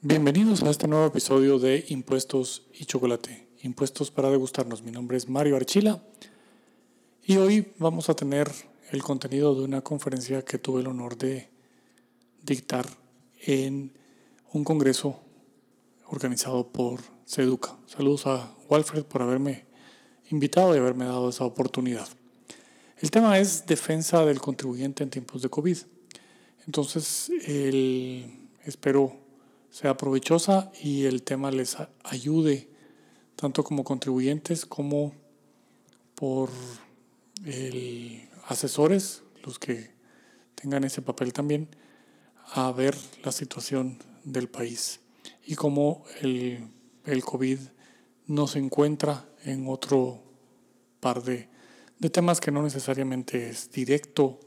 Bienvenidos a este nuevo episodio de Impuestos y Chocolate. Impuestos para degustarnos. Mi nombre es Mario Archila y hoy vamos a tener el contenido de una conferencia que tuve el honor de dictar en un congreso organizado por Seduca. Saludos a Walfred por haberme invitado y haberme dado esa oportunidad. El tema es defensa del contribuyente en tiempos de COVID. Entonces, espero sea provechosa y el tema les ayude tanto como contribuyentes como por asesores, los que tengan ese papel también, a ver la situación del país y cómo el, el COVID no se encuentra en otro par de, de temas que no necesariamente es directo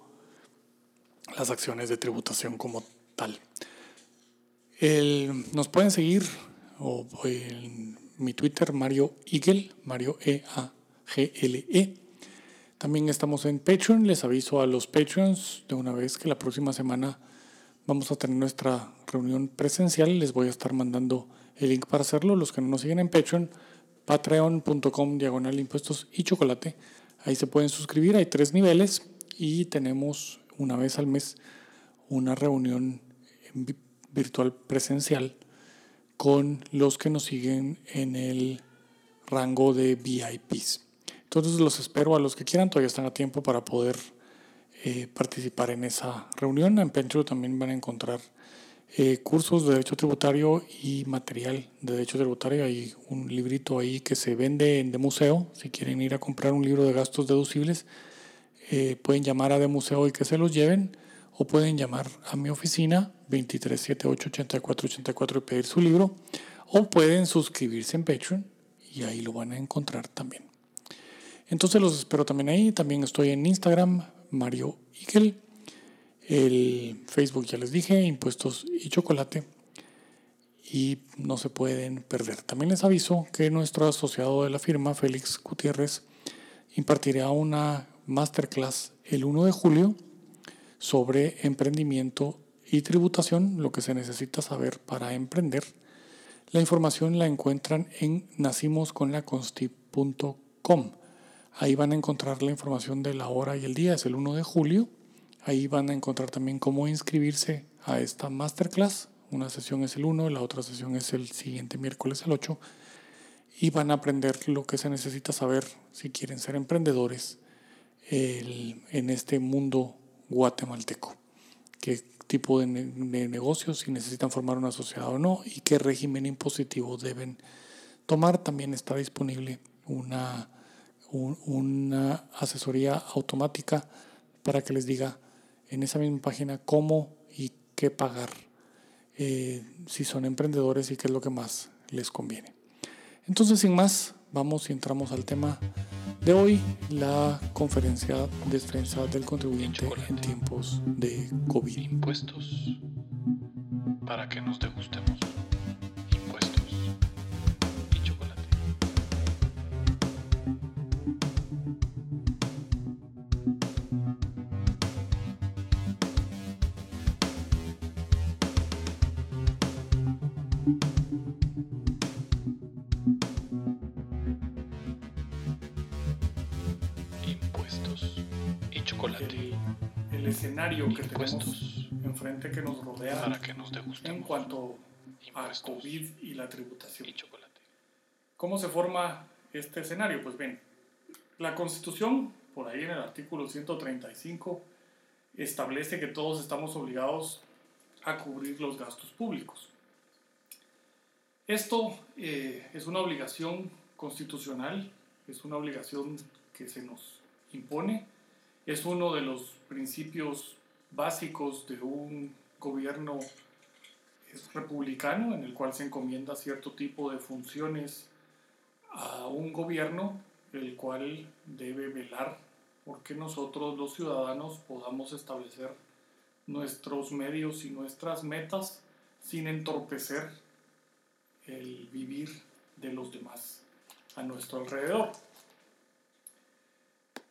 las acciones de tributación como tal nos pueden seguir en mi Twitter, Mario Eagle, Mario E-A-G-L-E. -E. También estamos en Patreon. Les aviso a los Patreons de una vez que la próxima semana vamos a tener nuestra reunión presencial. Les voy a estar mandando el link para hacerlo. Los que no nos siguen en Patreon, patreon.com diagonal impuestos y chocolate. Ahí se pueden suscribir. Hay tres niveles y tenemos una vez al mes una reunión en virtual presencial con los que nos siguen en el rango de VIPs. Entonces los espero a los que quieran, todavía están a tiempo para poder eh, participar en esa reunión. En Pentro también van a encontrar eh, cursos de derecho tributario y material de derecho tributario. Hay un librito ahí que se vende en de museo. Si quieren ir a comprar un libro de gastos deducibles, eh, pueden llamar a de museo y que se los lleven o pueden llamar a mi oficina 2378-8484 y pedir su libro o pueden suscribirse en Patreon y ahí lo van a encontrar también. Entonces los espero también ahí. También estoy en Instagram, Mario Igel. El Facebook ya les dije, impuestos y chocolate. Y no se pueden perder. También les aviso que nuestro asociado de la firma, Félix Gutiérrez, impartirá una masterclass el 1 de julio sobre emprendimiento y tributación, lo que se necesita saber para emprender. La información la encuentran en nacimosconlaconsti.com. Ahí van a encontrar la información de la hora y el día, es el 1 de julio. Ahí van a encontrar también cómo inscribirse a esta masterclass. Una sesión es el 1, la otra sesión es el siguiente miércoles, el 8. Y van a aprender lo que se necesita saber si quieren ser emprendedores en este mundo guatemalteco. Qué tipo de, negocios, si necesitan formar una sociedad o no, y qué régimen impositivo deben tomar. También está disponible una, una asesoría automática para que les diga en esa misma página cómo y qué pagar eh, si son emprendedores y qué es lo que más les conviene. Entonces, sin más, vamos y entramos al tema de hoy, la conferencia de defensa del contribuyente en tiempos de COVID. Impuestos para que nos degustemos. Que tenemos enfrente que nos rodea para que nos en cuanto a COVID y la tributación. ¿Cómo se forma este escenario? Pues bien, la Constitución, por ahí en el artículo 135, establece que todos estamos obligados a cubrir los gastos públicos. Esto eh, es una obligación constitucional, es una obligación que se nos impone, es uno de los principios básicos de un gobierno republicano en el cual se encomienda cierto tipo de funciones a un gobierno el cual debe velar porque nosotros los ciudadanos podamos establecer nuestros medios y nuestras metas sin entorpecer el vivir de los demás a nuestro alrededor.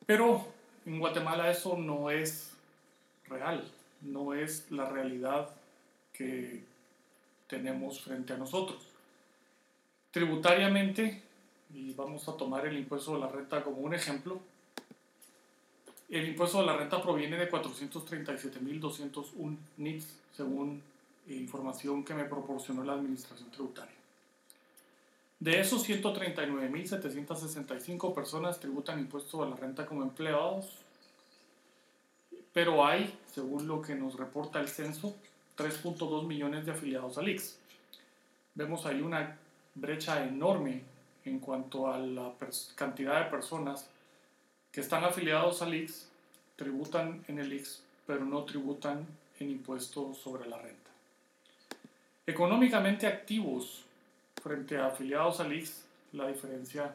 Pero en Guatemala eso no es real, no es la realidad que tenemos frente a nosotros. Tributariamente, y vamos a tomar el impuesto de la renta como un ejemplo, el impuesto de la renta proviene de 437.201 NITs, según información que me proporcionó la Administración Tributaria. De esos 139.765 personas tributan impuesto a la renta como empleados, pero hay, según lo que nos reporta el censo, 3.2 millones de afiliados al IX. Vemos ahí una brecha enorme en cuanto a la cantidad de personas que están afiliados al IX, tributan en el IX, pero no tributan en impuestos sobre la renta. Económicamente activos frente a afiliados al IX, la diferencia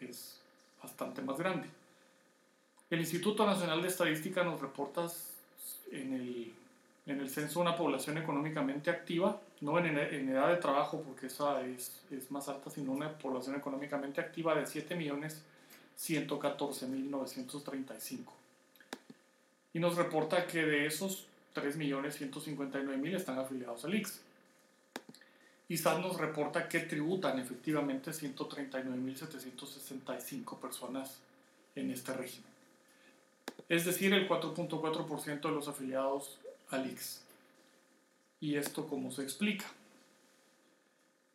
es bastante más grande. El Instituto Nacional de Estadística nos reporta en el, en el censo una población económicamente activa, no en, en edad de trabajo porque esa es, es, más alta, sino una población económicamente activa de 7.114.935. Y nos reporta que de esos 3.159.000 están afiliados al IX. ISAT nos reporta que tributan efectivamente 139.765 personas en este régimen es decir, el 4.4% de los afiliados al IX. ¿Y esto cómo se explica?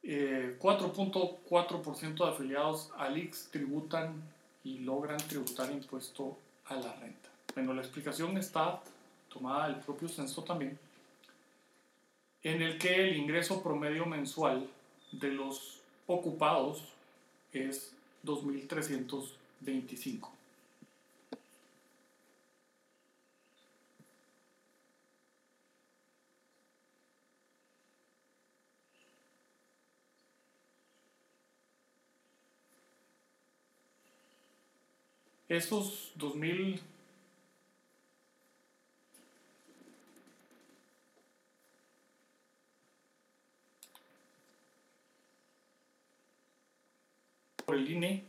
4.4% eh, de afiliados al IX tributan y logran tributar impuesto a la renta. Bueno, la explicación está tomada del propio censo también, en el que el ingreso promedio mensual de los ocupados es 2.325. Esos 2000 por el INE,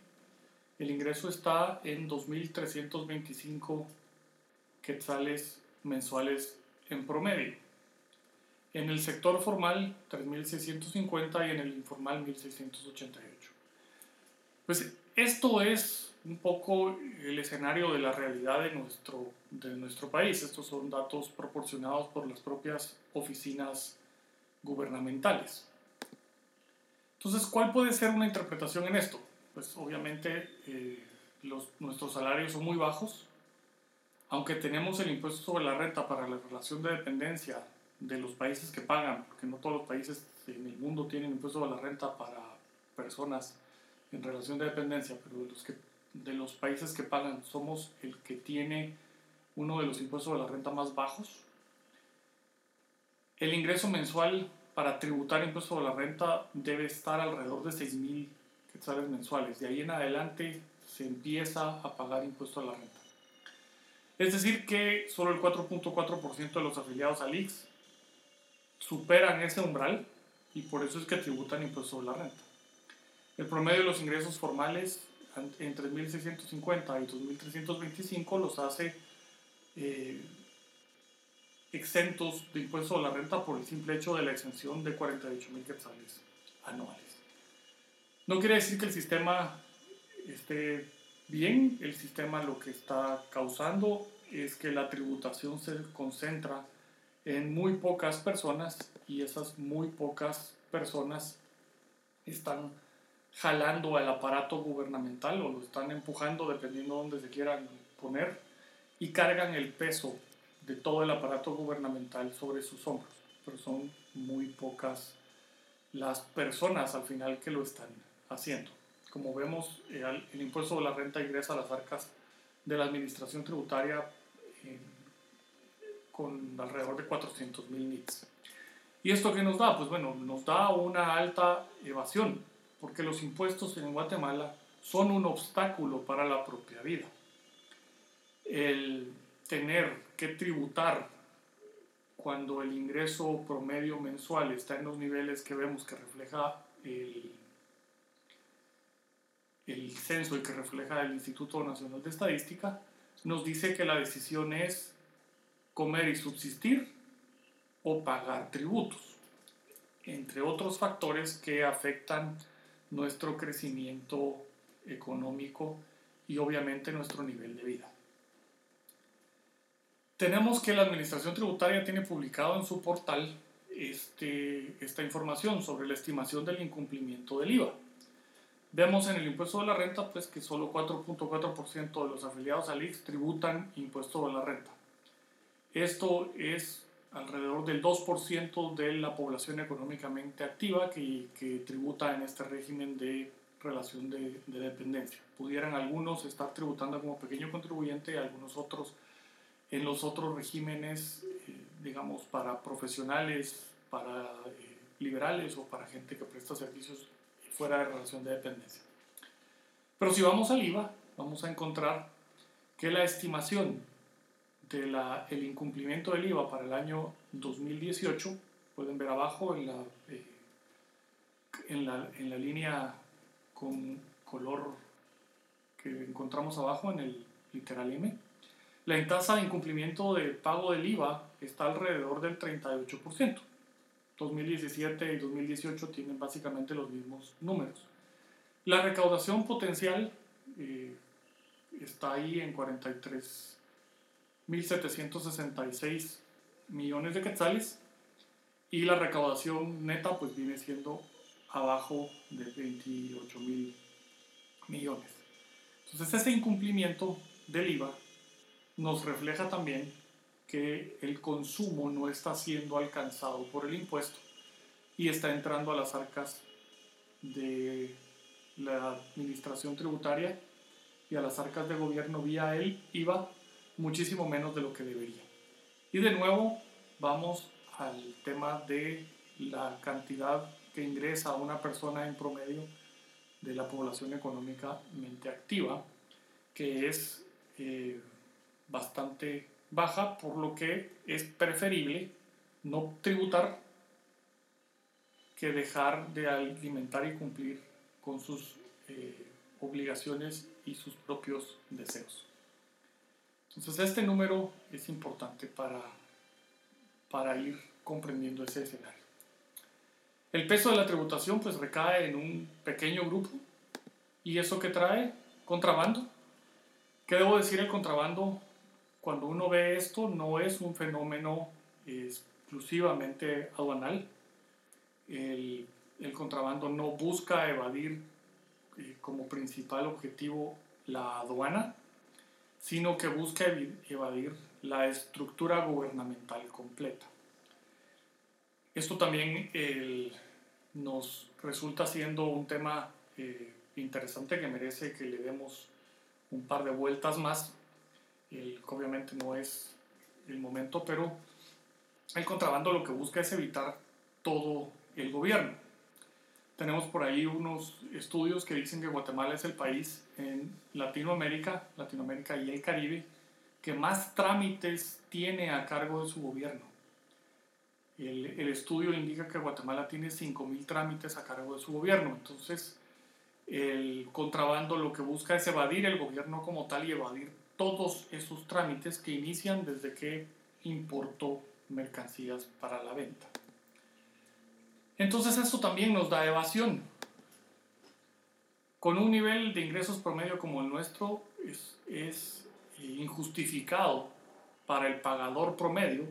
el ingreso está en 2.325 quetzales mensuales en promedio. En el sector formal, 3.650 y en el informal, 1.688. Pues esto es un poco el escenario de la realidad de nuestro, de nuestro país. Estos son datos proporcionados por las propias oficinas gubernamentales. Entonces, ¿cuál puede ser una interpretación en esto? Pues obviamente eh, los, nuestros salarios son muy bajos, aunque tenemos el impuesto sobre la renta para la relación de dependencia de los países que pagan, porque no todos los países en el mundo tienen impuesto sobre la renta para personas en relación de dependencia, pero los que de los países que pagan somos el que tiene uno de los impuestos de la renta más bajos. El ingreso mensual para tributar impuesto de la renta debe estar alrededor de 6.000 quetzales mensuales. De ahí en adelante se empieza a pagar impuesto a la renta. Es decir, que solo el 4.4% de los afiliados al IX superan ese umbral y por eso es que tributan impuesto sobre la renta. El promedio de los ingresos formales entre 1.650 y 2.325 los hace eh, exentos de impuesto a la renta por el simple hecho de la exención de 48.000 quetzales anuales. No quiere decir que el sistema esté bien, el sistema lo que está causando es que la tributación se concentra en muy pocas personas y esas muy pocas personas están jalando al aparato gubernamental o lo están empujando dependiendo de dónde se quieran poner y cargan el peso de todo el aparato gubernamental sobre sus hombros. Pero son muy pocas las personas al final que lo están haciendo. Como vemos, eh, el, impuesto de la renta ingresa a las arcas de la administración tributaria eh, con alrededor de 400 mil NITs. ¿Y esto qué nos da? Pues bueno, nos da una alta evasión porque los impuestos en Guatemala son un obstáculo para la propia vida. El tener que tributar cuando el ingreso promedio mensual está en los niveles que vemos que refleja el, el censo y que refleja el Instituto Nacional de Estadística, nos dice que la decisión es comer y subsistir o pagar tributos. entre otros factores que afectan nuestro crecimiento económico y obviamente nuestro nivel de vida. Tenemos que la Administración Tributaria tiene publicado en su portal este, esta información sobre la estimación del incumplimiento del IVA. Vemos en el impuesto de la renta pues, que solo 4.4% de los afiliados al IX tributan impuesto de la renta. Esto es alrededor del 2% de la población económicamente activa que, que, tributa en este régimen de relación de, de, dependencia. Pudieran algunos estar tributando como pequeño contribuyente algunos otros en los otros regímenes, eh, digamos, para profesionales, para eh, liberales o para gente que presta servicios fuera de relación de dependencia. Pero si vamos al IVA, vamos a encontrar que la estimación del el incumplimiento del IVA para el año 2018, pueden ver abajo en la, eh, en la, en la línea con color que encontramos abajo en el literal M, la tasa de incumplimiento de pago del IVA está alrededor del 38%. 2017 y 2018 tienen básicamente los mismos números. La recaudación potencial eh, está ahí en 43.766 millones de quetzales y la recaudación neta pues viene siendo abajo de 28.000 millones. Entonces ese incumplimiento del IVA nos refleja también que el consumo no está siendo alcanzado por el impuesto y está entrando a las arcas de la administración tributaria y a las arcas de gobierno vía el IVA muchísimo menos de lo que debería. Y de nuevo vamos al tema de la cantidad que ingresa una persona en promedio de la población económicamente activa, que es eh, bastante baja, por lo que es preferible no tributar que dejar de alimentar y cumplir con sus eh, obligaciones y sus propios deseos. Entonces este número es importante para, para ir comprendiendo ese escenario. El peso de la tributación pues recae en un pequeño grupo y eso que trae contrabando. ¿Qué debo decir el contrabando cuando uno ve esto, no es un fenómeno exclusivamente aduanal. El, contrabando no busca evadir eh, como principal objetivo la aduana, sino que busca evadir la estructura gubernamental completa. Esto también nos resulta siendo un tema eh, interesante que merece que le demos un par de vueltas más obviamente no es el momento, pero el contrabando lo que busca es evitar todo el gobierno. Tenemos por ahí unos estudios que dicen que Guatemala es el país en Latinoamérica, Latinoamérica y el Caribe que más trámites tiene a cargo de su gobierno. El, el estudio indica que Guatemala tiene 5.000 trámites a cargo de su gobierno. Entonces, el contrabando lo que busca es evadir el gobierno como tal y evadir todos esos trámites que inician desde que importó mercancías para la venta. Entonces esto también nos da evasión. Con un nivel de ingresos promedio como el nuestro es, es eh, injustificado para el pagador promedio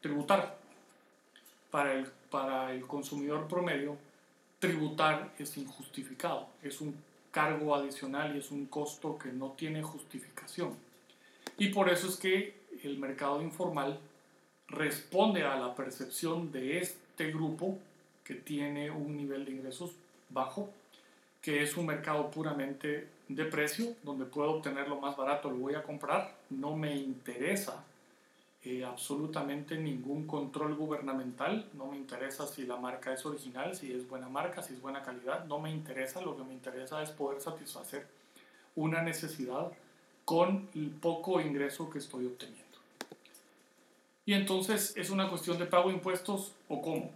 tributar. Para el, para el consumidor promedio tributar es injustificado. Es un cargo adicional y es un costo que no tiene justificación. Y por eso es que el mercado informal responde a la percepción de este grupo que tiene un nivel de ingresos bajo, que es un mercado puramente de precio, donde puedo obtener lo más barato, lo voy a comprar, no me interesa eh, absolutamente ningún control gubernamental, no me interesa si la marca es original, si es buena marca, si es buena calidad, no me interesa, lo que me interesa es poder satisfacer una necesidad con el poco ingreso que estoy obteniendo. Y entonces es una cuestión de pago impuestos o cómo,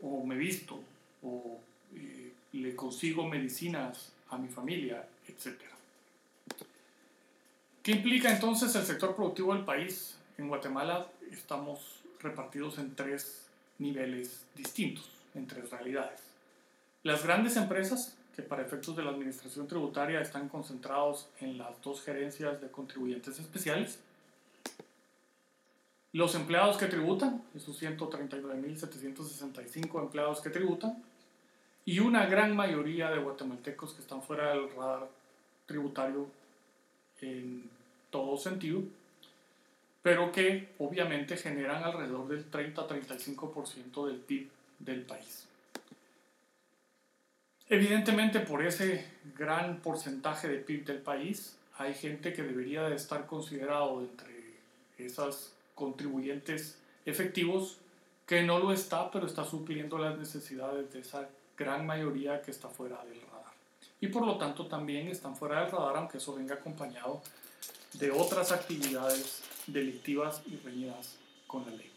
o me visto, o eh, le consigo medicinas a mi familia, etc. ¿Qué implica entonces el sector productivo del país? En Guatemala estamos repartidos en tres niveles distintos entre realidades. Las grandes empresas, que para efectos de la administración tributaria están concentrados en las dos gerencias de contribuyentes especiales, los empleados que tributan, esos 139.765 empleados que tributan, y una gran mayoría de guatemaltecos que están fuera del radar tributario en todo sentido, pero que obviamente generan alrededor del 30-35% del PIB del país. Evidentemente por ese gran porcentaje de PIB del país hay gente que debería de estar considerado entre esas contribuyentes efectivos que no lo está, pero está supliendo las necesidades de esa gran mayoría que está fuera del radar. Y por lo tanto también están fuera del radar, aunque eso venga acompañado de otras actividades delictivas y reñidas con la ley.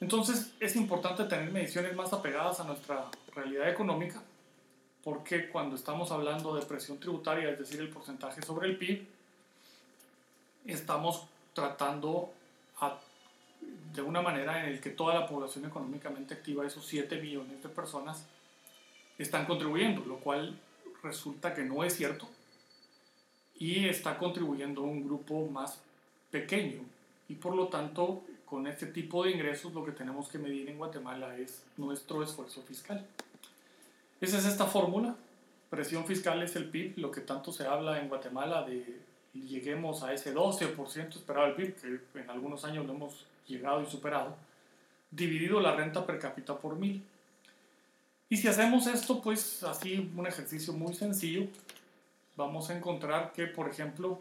Entonces es importante tener mediciones más apegadas a nuestra realidad económica, porque cuando estamos hablando de presión tributaria, es decir, el porcentaje sobre el PIB, estamos tratando de una manera en la que toda la población económicamente activa, esos 7 millones de personas, están contribuyendo, lo cual resulta que no es cierto y está contribuyendo un grupo más pequeño y por lo tanto con este tipo de ingresos lo que tenemos que medir en Guatemala es nuestro esfuerzo fiscal. Esa es esta fórmula. Presión fiscal es el PIB, lo que tanto se habla en Guatemala de lleguemos a ese 12% esperado del PIB, que en algunos años lo hemos llegado y superado, dividido la renta per cápita por mil. Y si hacemos esto, pues así un ejercicio muy sencillo, vamos a encontrar que, por ejemplo,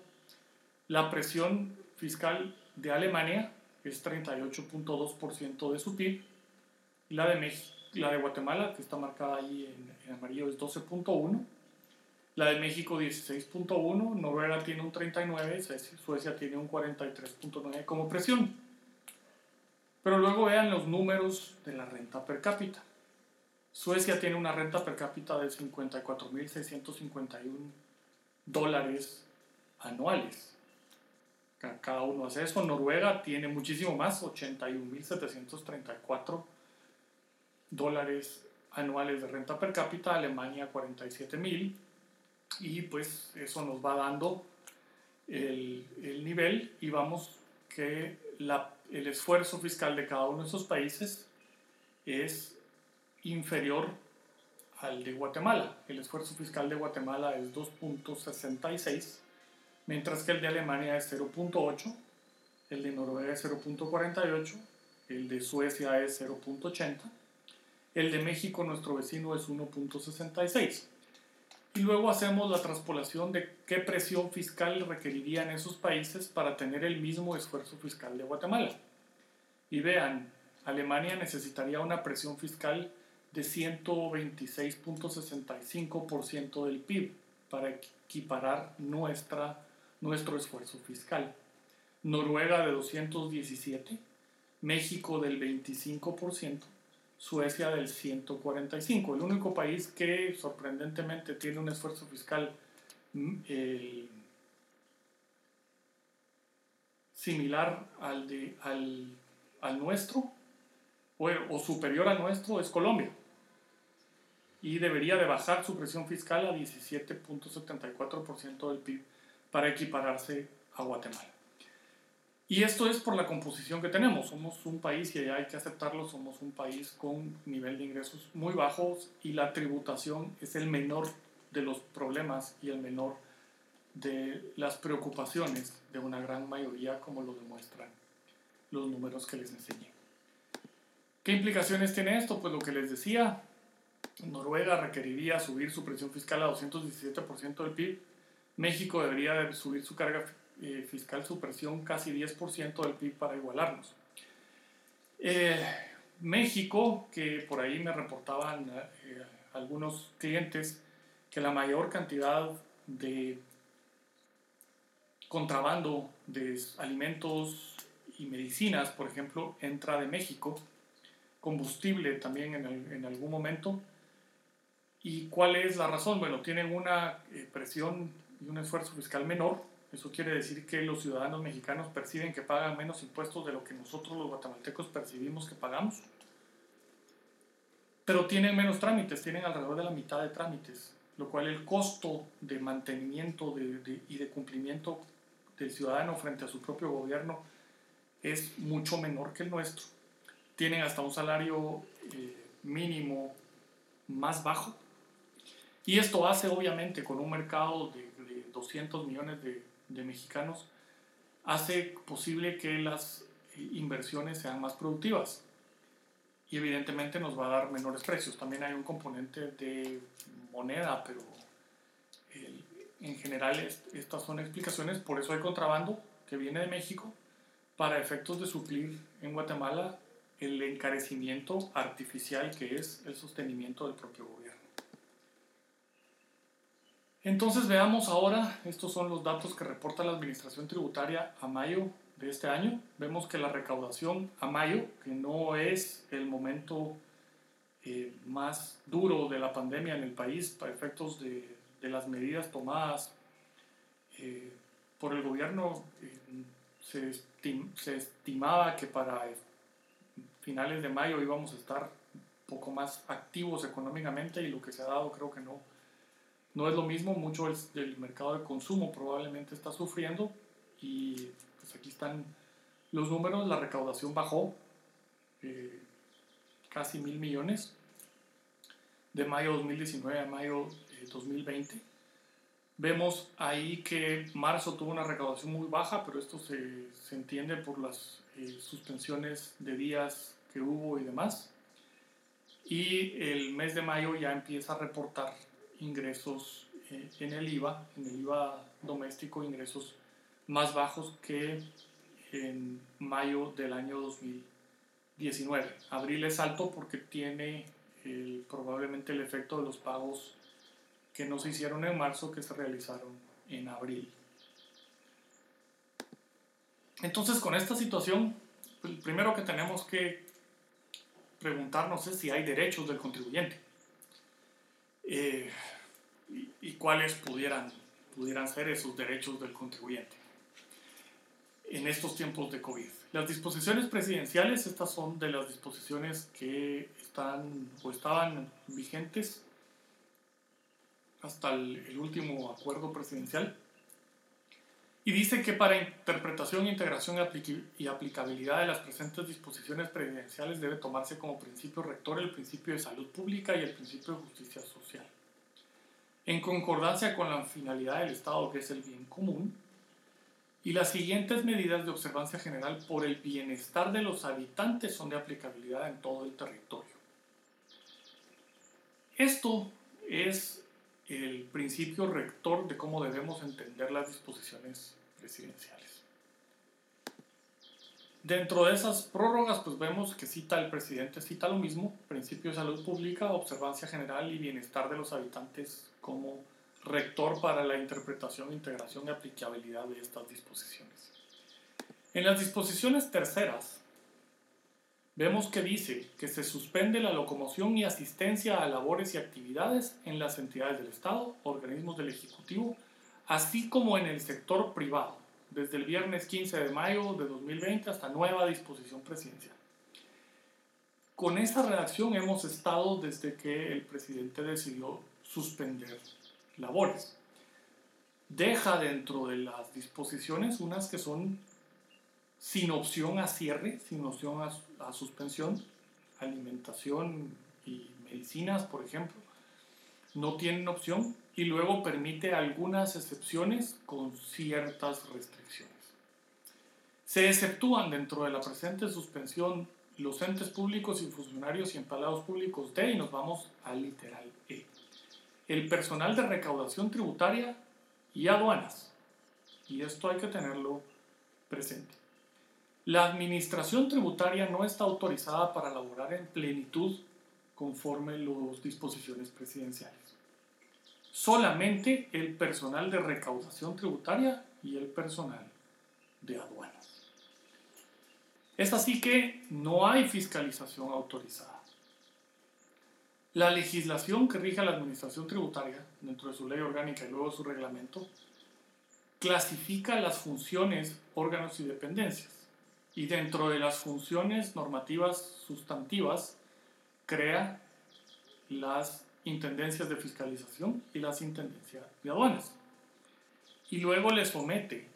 la presión fiscal de Alemania es 38.2% de su PIB, y la de, México, la de Guatemala, que está marcada ahí en, amarillo, es 12.1%, la de México 16.1, Noruega tiene un 39, Suecia tiene un 43.9 como presión. Pero luego vean los números de la renta per cápita. Suecia tiene una renta per cápita de 54.651 dólares anuales. Cada uno hace eso. Noruega tiene muchísimo más, 81.734 dólares anuales de renta per cápita. Alemania 47.000 y pues eso nos va dando el, el nivel y vamos que la, el esfuerzo fiscal de cada uno de esos países es inferior al de Guatemala. El esfuerzo fiscal de Guatemala es 2.66, mientras que el de Alemania es 0.8, el de Noruega es 0.48, el de Suecia es 0.80, el de México, nuestro vecino, es 1.66 y luego hacemos la transpolación de qué presión fiscal requerirían esos países para tener el mismo esfuerzo fiscal de Guatemala. Y vean, Alemania necesitaría una presión fiscal de 126.65% del PIB para equiparar nuestra, nuestro esfuerzo fiscal. Noruega de 217, México del 25%, Suecia del 145. El único país que sorprendentemente tiene un esfuerzo fiscal mm, similar al, de, al, nuestro o, o, superior al nuestro es Colombia. Y debería de bajar su presión fiscal a 17.74% del PIB para equipararse a Guatemala. Y esto es por la composición que tenemos. Somos un país, y hay que aceptarlo, somos un país con nivel de ingresos muy bajos y la tributación es el menor de los problemas y el menor de las preocupaciones de una gran mayoría, como lo demuestran los números que les enseñé. ¿Qué implicaciones tiene esto? Pues lo que les decía, Noruega requeriría subir su presión fiscal a 217% del PIB, México debería subir su carga eh, fiscal supresión casi 10% del PIB para igualarnos. Eh, México, que por ahí me reportaban eh, algunos clientes que la mayor cantidad de contrabando de alimentos y medicinas, por ejemplo, entra de México, combustible también en, en algún momento. ¿Y cuál es la razón? Bueno, tienen una presión y un esfuerzo fiscal menor, eso quiere decir que los ciudadanos mexicanos perciben que pagan menos impuestos de lo que nosotros los guatemaltecos percibimos que pagamos. pero tienen menos trámites, tienen alrededor de la mitad de trámites, lo cual el costo de mantenimiento y de cumplimiento del ciudadano frente a su propio gobierno es mucho menor que el nuestro. Tienen hasta un salario eh, mínimo más bajo. Y esto hace, obviamente, con un mercado de, 200 millones de, de, mexicanos, hace posible que las inversiones sean más productivas. Y evidentemente nos va a dar menores precios. También hay un componente de moneda, pero en general estas son explicaciones. Por eso hay contrabando que viene de México para efectos de suplir en Guatemala el encarecimiento artificial que es el sostenimiento del propio gobierno. Entonces veamos ahora, estos son los datos que reporta la Administración Tributaria a mayo de este año. Vemos que la recaudación a mayo, que no es el momento eh, más duro de la pandemia en el país para efectos de, las medidas tomadas eh, por el gobierno, eh, se, se estimaba que para finales de mayo íbamos a estar un poco más activos económicamente y lo que se ha dado creo que no, no es lo mismo. Mucho del mercado de consumo probablemente está sufriendo y pues aquí están los números. La recaudación bajó eh, casi mil millones de mayo 2019 a mayo 2020. Vemos ahí que marzo tuvo una recaudación muy baja, pero esto se, se entiende por las eh, suspensiones de días que hubo y demás. Y el mes de mayo ya empieza a reportar ingresos eh, en el IVA, en el IVA doméstico, ingresos más bajos que en mayo del año 2019. Abril es alto porque tiene probablemente el efecto de los pagos que no se hicieron en marzo que se realizaron en abril. Entonces, con esta situación, el primero que tenemos que preguntarnos es si hay derechos del contribuyente eh, y, cuáles pudieran, pudieran ser esos derechos del contribuyente en estos tiempos de COVID. Las disposiciones presidenciales, estas son de las disposiciones que están o estaban vigentes hasta el último acuerdo presidencial y dice que para interpretación, integración y aplicabilidad de las presentes disposiciones presidenciales debe tomarse como principio rector el principio de salud pública y el principio de justicia social. En concordancia con la finalidad del Estado, que es el bien común, y las siguientes medidas de observancia general por el bienestar de los habitantes son de aplicabilidad en todo el territorio. Esto es el principio rector de cómo debemos entender las disposiciones presidenciales. Dentro de esas prórrogas, pues vemos que cita el presidente, cita lo mismo, principio de salud pública, observancia general y bienestar de los habitantes como rector para la interpretación, integración y aplicabilidad de estas disposiciones. En las disposiciones terceras, vemos que dice que se suspende la locomoción y asistencia a labores y actividades en las entidades del Estado, organismos del Ejecutivo, así como en el sector privado, desde el viernes 15 de mayo de 2020 hasta nueva disposición presidencial. Con esa redacción hemos estado desde que el presidente decidió suspender labores. Deja dentro de las disposiciones unas que son sin opción a cierre, sin opción a, suspensión, alimentación y medicinas, por ejemplo, no tienen opción y luego permite algunas excepciones con ciertas restricciones. Se exceptúan dentro de la presente suspensión los entes públicos y funcionarios y empleados públicos de, y nos vamos al literal E, el personal de recaudación tributaria y aduanas. Y esto hay que tenerlo presente. La administración tributaria no está autorizada para elaborar en plenitud conforme las disposiciones presidenciales. Solamente el personal de recaudación tributaria y el personal de aduanas. Es así que no hay fiscalización autorizada. La legislación que rige la administración tributaria, dentro de su ley orgánica y luego su reglamento, clasifica las funciones, órganos y dependencias y dentro de las funciones normativas sustantivas crea las intendencias de fiscalización y las intendencias de aduanas. Y luego le somete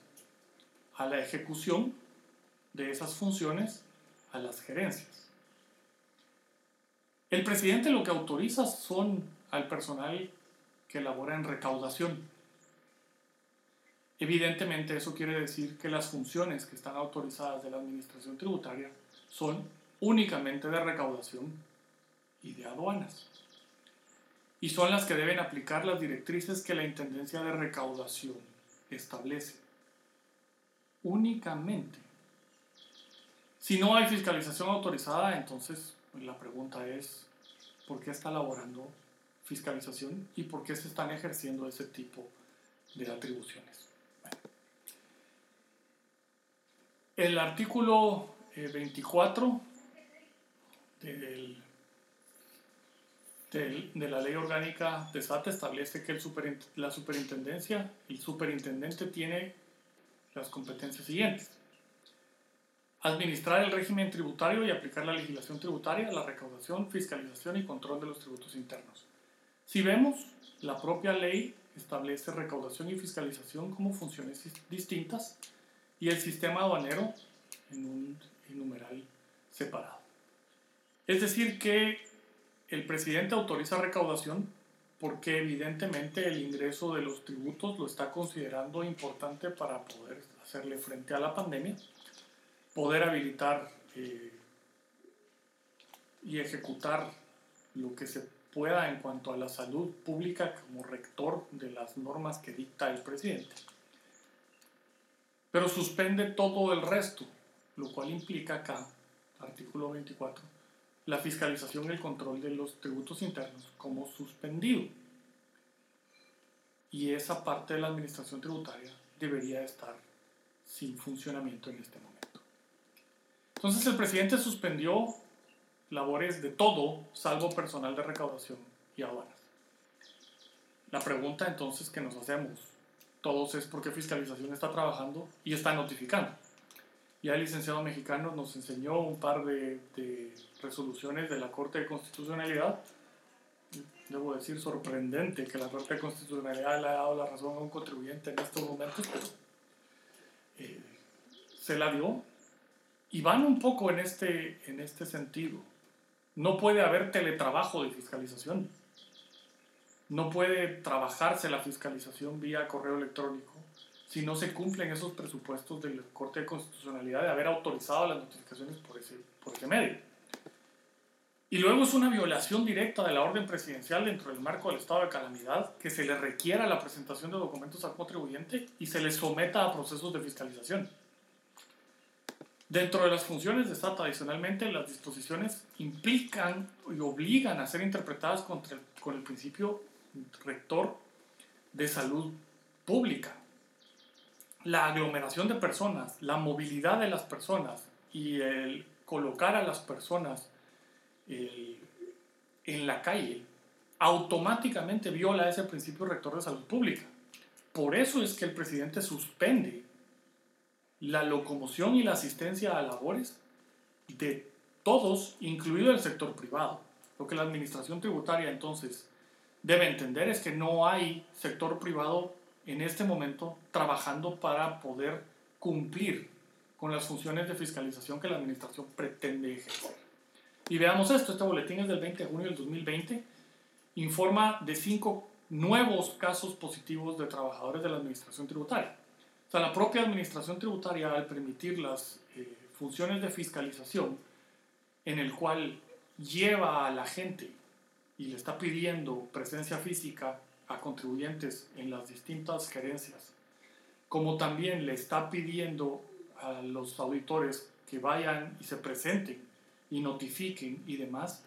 a la ejecución de esas funciones a las gerencias. El presidente lo que autoriza son al personal que labora en recaudación. Evidentemente eso quiere decir que las funciones que están autorizadas de la administración tributaria son únicamente de recaudación y de aduanas. Y son las que deben aplicar las directrices que la Intendencia de Recaudación establece. Únicamente. Si no hay fiscalización autorizada, entonces la pregunta es, ¿por qué está elaborando fiscalización y por qué se están ejerciendo ese tipo de atribuciones? El artículo 24 eh, de la ley orgánica de SAT establece que la superintendencia, el superintendente tiene las competencias siguientes. Administrar el régimen tributario y aplicar la legislación tributaria, la recaudación, fiscalización y control de los tributos internos. Si vemos, la propia ley establece recaudación y fiscalización como funciones distintas y el sistema aduanero en un numeral separado. Es decir, que el presidente autoriza recaudación porque evidentemente el ingreso de los tributos lo está considerando importante para poder hacerle frente a la pandemia, poder habilitar eh, y ejecutar lo que se pueda en cuanto a la salud pública como rector de las normas que dicta el presidente. Pero suspende todo el resto, lo cual implica acá, artículo 24, la fiscalización y el control de los tributos internos como suspendido. Y esa parte de la administración tributaria debería estar sin funcionamiento en este momento. Entonces el presidente suspendió labores de todo salvo personal de recaudación y aduanas. La pregunta entonces que nos hacemos todos es por qué fiscalización está trabajando y está notificando. Ya el licenciado mexicano nos enseñó un par de, resoluciones de la Corte de Constitucionalidad. Debo decir sorprendente que la Corte de Constitucionalidad le haya dado la razón a un contribuyente en estos momentos, pero eh, se la dio. Y van un poco en este, en este sentido. No puede haber teletrabajo de fiscalización. No puede trabajarse la fiscalización vía correo electrónico si no se cumplen esos presupuestos de la Corte de Constitucionalidad de haber autorizado las notificaciones por ese, por ese medio. Y luego es una violación directa de la orden presidencial dentro del marco del estado de calamidad que se le requiera la presentación de documentos al contribuyente y se le someta a procesos de fiscalización. Dentro de las funciones de Estado, adicionalmente, las disposiciones implican y obligan a ser interpretadas con el, con el principio rector de salud pública la aglomeración de personas, la movilidad de las personas y el colocar a las personas eh, en la calle automáticamente viola ese principio rector de salud pública. Por eso es que el presidente suspende la locomoción y la asistencia a labores de todos, incluido el sector privado. Lo que la administración tributaria entonces debe entender es que no hay sector privado en este momento trabajando para poder cumplir con las funciones de fiscalización que la administración pretende ejercer. Y veamos esto, este boletín es del 20 de junio del 2020, informa de cinco nuevos casos positivos de trabajadores de la administración tributaria. O sea, la propia administración tributaria al permitir las eh, funciones de fiscalización en el cual lleva a la gente y le está pidiendo presencia física a contribuyentes en las distintas gerencias, como también le está pidiendo a los auditores que vayan y se presenten y notifiquen y demás,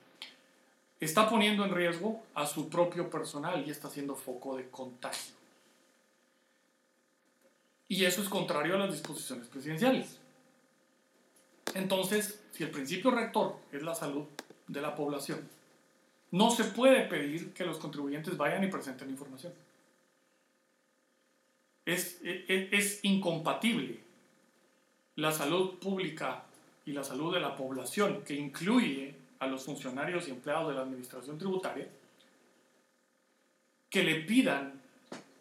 está poniendo en riesgo a su propio personal y está haciendo foco de contagio. Y eso es contrario a las disposiciones presidenciales. Entonces, si el principio rector es la salud de la población, no se puede pedir que los contribuyentes vayan y presenten información. Es, es, incompatible la salud pública y la salud de la población, que incluye a los funcionarios y empleados de la administración tributaria que le pidan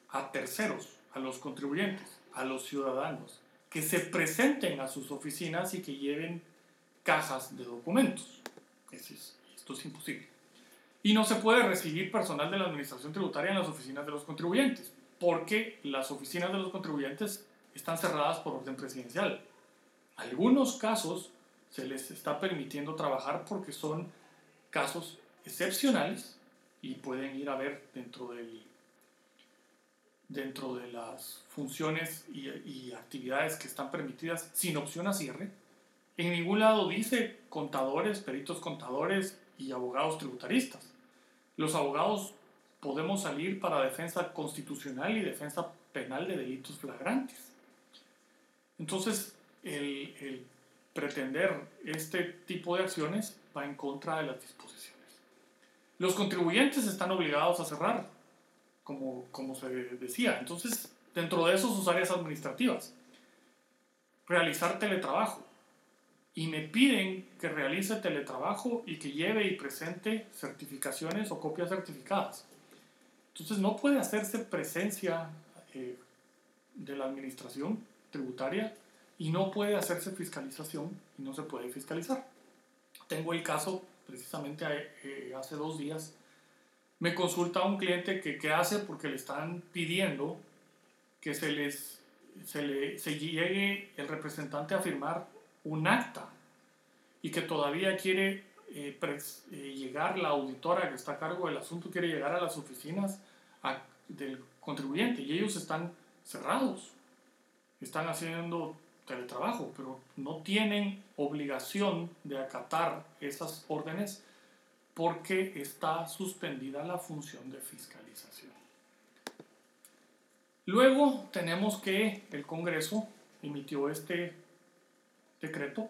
a terceros, a los contribuyentes, a los ciudadanos, que se presenten a sus oficinas y que lleven cajas de documentos. esto es imposible. Y no se puede recibir personal de la administración tributaria en las oficinas de los contribuyentes, porque las oficinas de los contribuyentes están cerradas por orden presidencial. Algunos casos se les está permitiendo trabajar porque son casos excepcionales y pueden ir a ver dentro del dentro de las funciones y, y, actividades que están permitidas sin opción a cierre. En ningún lado dice contadores, peritos contadores y abogados tributaristas. Los abogados podemos salir para defensa constitucional y defensa penal de delitos flagrantes. Entonces, el, el pretender este tipo de acciones va en contra de las disposiciones. Los contribuyentes están obligados a cerrar, como, como se decía. Entonces, dentro de eso sus áreas administrativas, realizar teletrabajo. Y me piden que realice teletrabajo y que lleve y presente certificaciones o copias certificadas. Entonces no puede hacerse presencia eh, de la administración tributaria y no puede hacerse fiscalización y no se puede fiscalizar. Tengo el caso precisamente eh, hace dos días. Me consulta un cliente que qué hace porque le están pidiendo que se les se, le, llegue el representante a firmar un acta y que todavía quiere eh, eh, llegar la auditora que está a cargo del asunto, quiere llegar a las oficinas del contribuyente y ellos están cerrados, están haciendo teletrabajo, pero no tienen obligación de acatar esas órdenes porque está suspendida la función de fiscalización. Luego tenemos que el Congreso emitió este decreto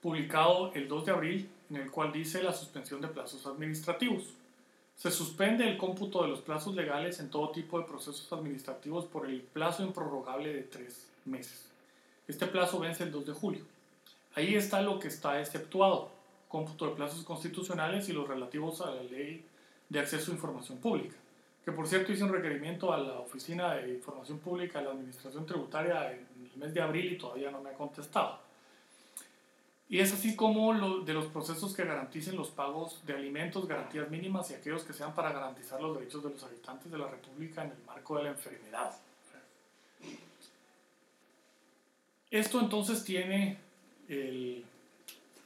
publicado el 2 de abril en el cual dice la suspensión de plazos administrativos. Se suspende el cómputo de los plazos legales en todo tipo de procesos administrativos por el plazo improrrogable de tres meses. Este plazo vence el 2 de julio. Ahí está lo que está exceptuado, cómputo de plazos constitucionales y los relativos a la ley de acceso a información pública, que por cierto hice un requerimiento a la Oficina de Información Pública de la Administración Tributaria en el mes de abril y todavía no me ha contestado. Y es así como lo, de los procesos que garanticen los pagos de alimentos, garantías mínimas y aquellos que sean para garantizar los derechos de los habitantes de la República en el marco de la enfermedad. Esto entonces tiene el,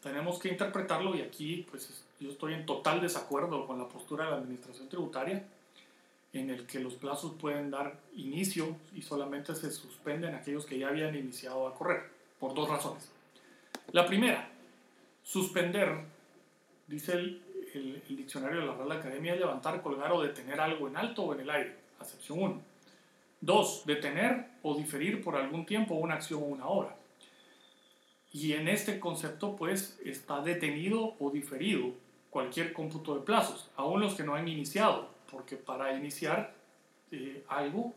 tenemos que interpretarlo y aquí pues yo estoy en total desacuerdo con la postura de la administración tributaria en el que los plazos pueden dar inicio y solamente se suspenden aquellos que ya habían iniciado a correr por dos razones. La primera, suspender, dice el, el, diccionario de la Real Academia, es levantar, colgar o detener algo en alto o en el aire, acepción 1. Dos, detener o diferir por algún tiempo una acción o una obra. Y en este concepto, pues, está detenido o diferido cualquier cómputo de plazos, aún los que no han iniciado, porque para iniciar eh, algo,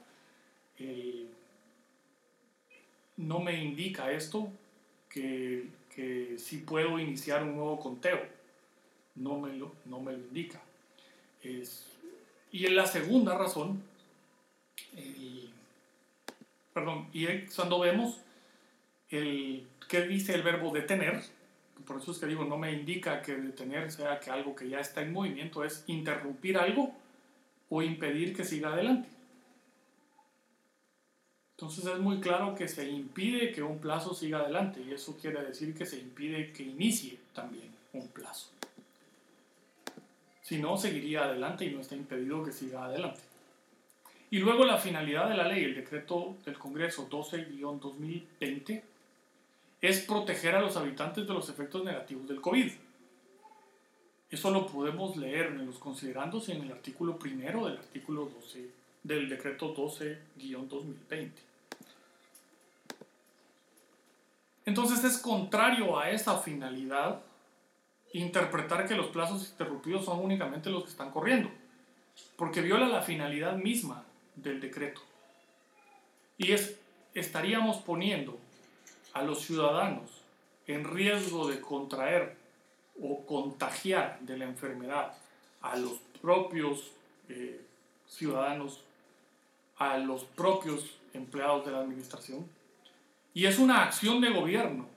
eh, no me indica esto que, que sí puedo iniciar un nuevo conteo. No me lo, no me indica. Y en la segunda razón, perdón, y cuando vemos el, qué dice el verbo detener, por eso es que digo, no me indica que detener sea que algo que ya está en movimiento, es interrumpir algo o impedir que siga adelante. Entonces es muy claro que se impide que un plazo siga adelante y eso quiere decir que se impide que inicie también un plazo. Si no, seguiría adelante y no está impedido que siga adelante. Y luego la finalidad de la ley, el decreto del Congreso 12-2020, es proteger a los habitantes de los efectos negativos del COVID. Eso lo podemos leer en los considerandos en el artículo primero del artículo 12 del decreto 12-2020. Entonces es contrario a esa finalidad interpretar que los plazos interrumpidos son únicamente los que están corriendo, porque viola la finalidad misma del decreto. Y es, estaríamos poniendo a los ciudadanos en riesgo de contraer o contagiar de la enfermedad a los propios eh, ciudadanos, a los propios empleados de la administración. Y es una acción de gobierno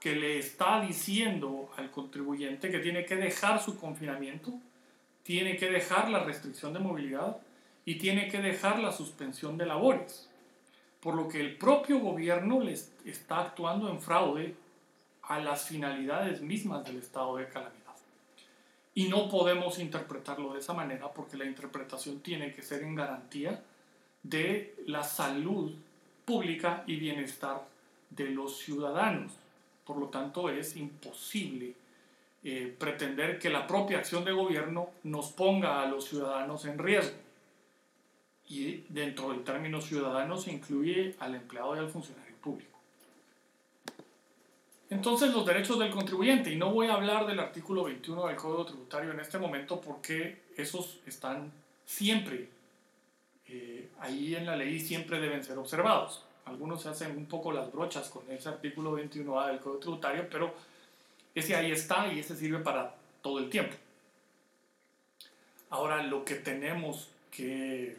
que le está diciendo al contribuyente que tiene que dejar su confinamiento, tiene que dejar la restricción de movilidad y tiene que dejar la suspensión de labores. Por lo que el propio gobierno les está actuando en fraude a las finalidades mismas del estado de calamidad. Y no podemos interpretarlo de esa manera porque la interpretación tiene que ser en garantía de la salud pública y bienestar de los ciudadanos. Por lo tanto, es imposible eh, pretender que la propia acción de gobierno nos ponga a los ciudadanos en riesgo. Y dentro del término ciudadano se incluye al empleado y al funcionario público. Entonces los derechos del contribuyente, y no voy a hablar del artículo 21 del Código Tributario en este momento porque esos están siempre eh, ahí en la ley siempre deben ser observados. Algunos se hacen un poco las brochas con ese artículo 21A del Código Tributario, pero ese ahí está y ese sirve para todo el tiempo. Ahora lo que tenemos que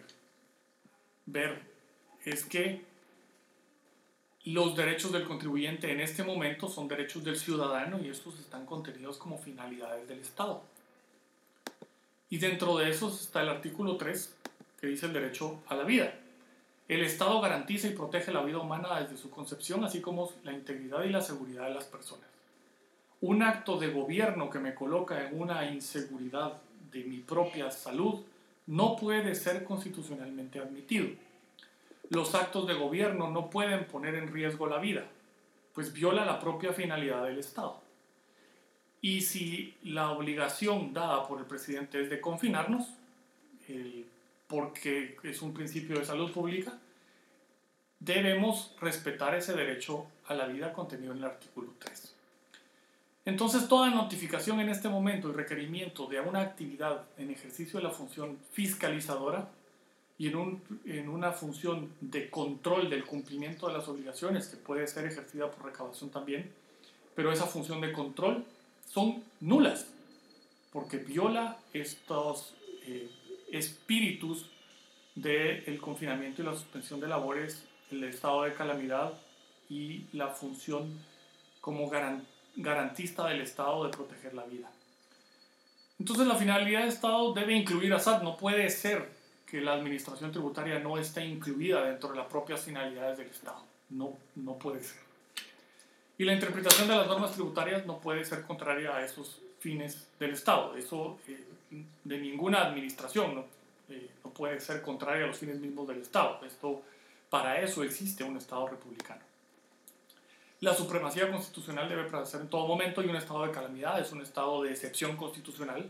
ver es que los derechos del contribuyente en este momento son derechos del ciudadano y estos están contenidos como finalidades del Estado. Y dentro de esos está el artículo 3, que dice el derecho a la vida. El Estado garantiza y protege la vida humana desde su concepción, así como la integridad y la seguridad de las personas. Un acto de gobierno que me coloca en una inseguridad de mi propia salud no puede ser constitucionalmente admitido los actos de gobierno no pueden poner en riesgo la vida, pues viola la propia finalidad del Estado. Y si la obligación dada por el presidente es de confinarnos, porque es un principio de salud pública, debemos respetar ese derecho a la vida contenido en el artículo 3. Entonces, toda notificación en este momento y requerimiento de una actividad en ejercicio de la función fiscalizadora y en, un, en una función de control del cumplimiento de las obligaciones, que puede ser ejercida por recaudación también, pero esa función de control son nulas, porque viola estos eh, espíritus del confinamiento y la suspensión de labores, el estado de calamidad y la función como garantista del Estado de proteger la vida. Entonces la finalidad del Estado debe incluir a SAT, no puede ser que la administración tributaria no esté incluida dentro de las propias finalidades del Estado. No, no puede ser. Y la interpretación de las normas tributarias no puede ser contraria a esos fines del Estado. Eso eh, de ninguna administración ¿no? Eh, no puede ser contraria a los fines mismos del Estado. Esto, para eso existe un Estado republicano. La supremacía constitucional debe prevalecer en todo momento y un estado de calamidad es un estado de excepción constitucional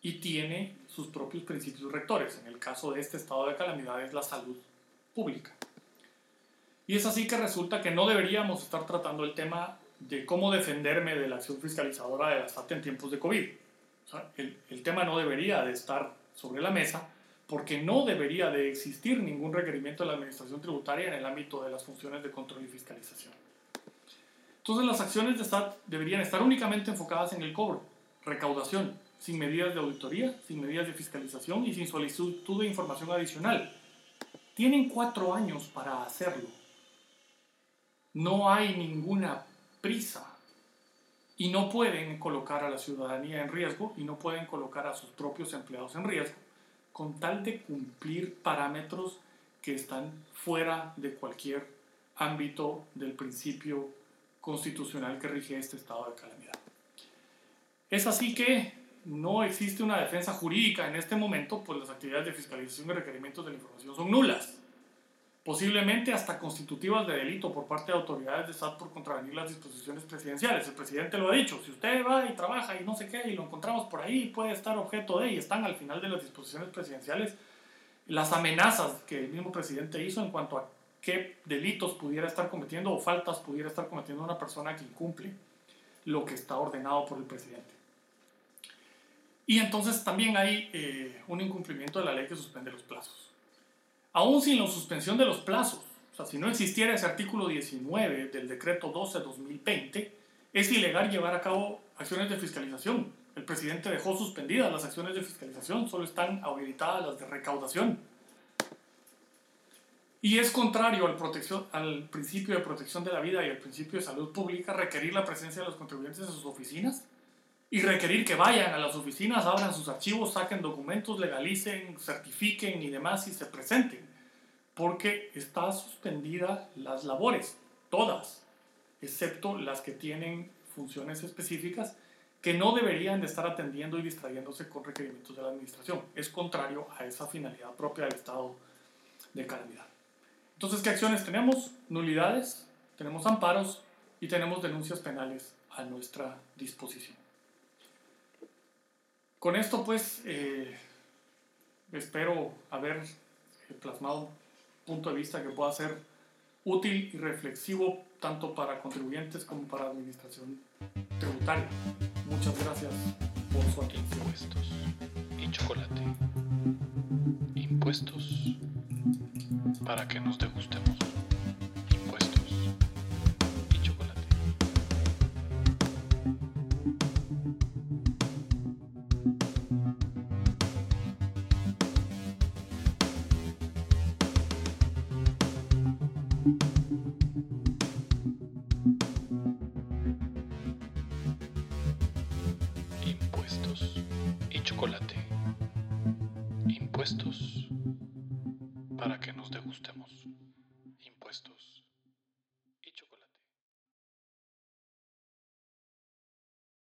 y tiene sus propios principios rectores. En el caso de este estado de calamidad es la salud pública. Y es así que resulta que no deberíamos estar tratando el tema de cómo defenderme de la acción fiscalizadora de la SAT en tiempos de COVID. el, el tema no debería de estar sobre la mesa porque no debería de existir ningún requerimiento de la administración tributaria en el ámbito de las funciones de control y fiscalización. Entonces las acciones de SAT deberían estar únicamente enfocadas en el cobro, recaudación, sin medidas de auditoría, sin medidas de fiscalización y sin solicitud de información adicional. Tienen cuatro años para hacerlo. No hay ninguna prisa y no pueden colocar a la ciudadanía en riesgo y no pueden colocar a sus propios empleados en riesgo con tal de cumplir parámetros que están fuera de cualquier ámbito del principio constitucional que rige este estado de calamidad. Es así que no existe una defensa jurídica en este momento, pues las actividades de fiscalización y requerimientos de la información son nulas. Posiblemente hasta constitutivas de delito por parte de autoridades de SAT por contravenir las disposiciones presidenciales. El presidente lo ha dicho, si usted va y trabaja y no sé qué y lo encontramos por ahí, puede estar objeto de, y están al final de las disposiciones presidenciales, las amenazas que el mismo presidente hizo en cuanto a qué delitos pudiera estar cometiendo o faltas pudiera estar cometiendo una persona que incumple lo que está ordenado por el presidente. Y entonces también hay eh, un incumplimiento de la ley que suspende los plazos. Aún sin la suspensión de los plazos, o sea, si no existiera ese artículo 19 del decreto 12-2020, es ilegal llevar a cabo acciones de fiscalización. El presidente dejó suspendidas las acciones de fiscalización, solo están habilitadas las de recaudación. Y es contrario al, principio de protección de la vida y al principio de salud pública requerir la presencia de los contribuyentes en sus oficinas y requerir que vayan a las oficinas, abran sus archivos, saquen documentos, legalicen, certifiquen y demás y se presenten. Porque está suspendida las labores, todas, excepto las que tienen funciones específicas que no deberían de estar atendiendo y distrayéndose con requerimientos de la administración. Es contrario a esa finalidad propia del estado de calamidad. Entonces, ¿qué acciones tenemos? Nulidades, tenemos amparos y tenemos denuncias penales a nuestra disposición. Con esto, pues, eh, espero haber plasmado un punto de vista que pueda ser útil y reflexivo tanto para contribuyentes como para administración tributaria. Muchas gracias por su atención. Impuestos y chocolate. Impuestos para que nos degustemos.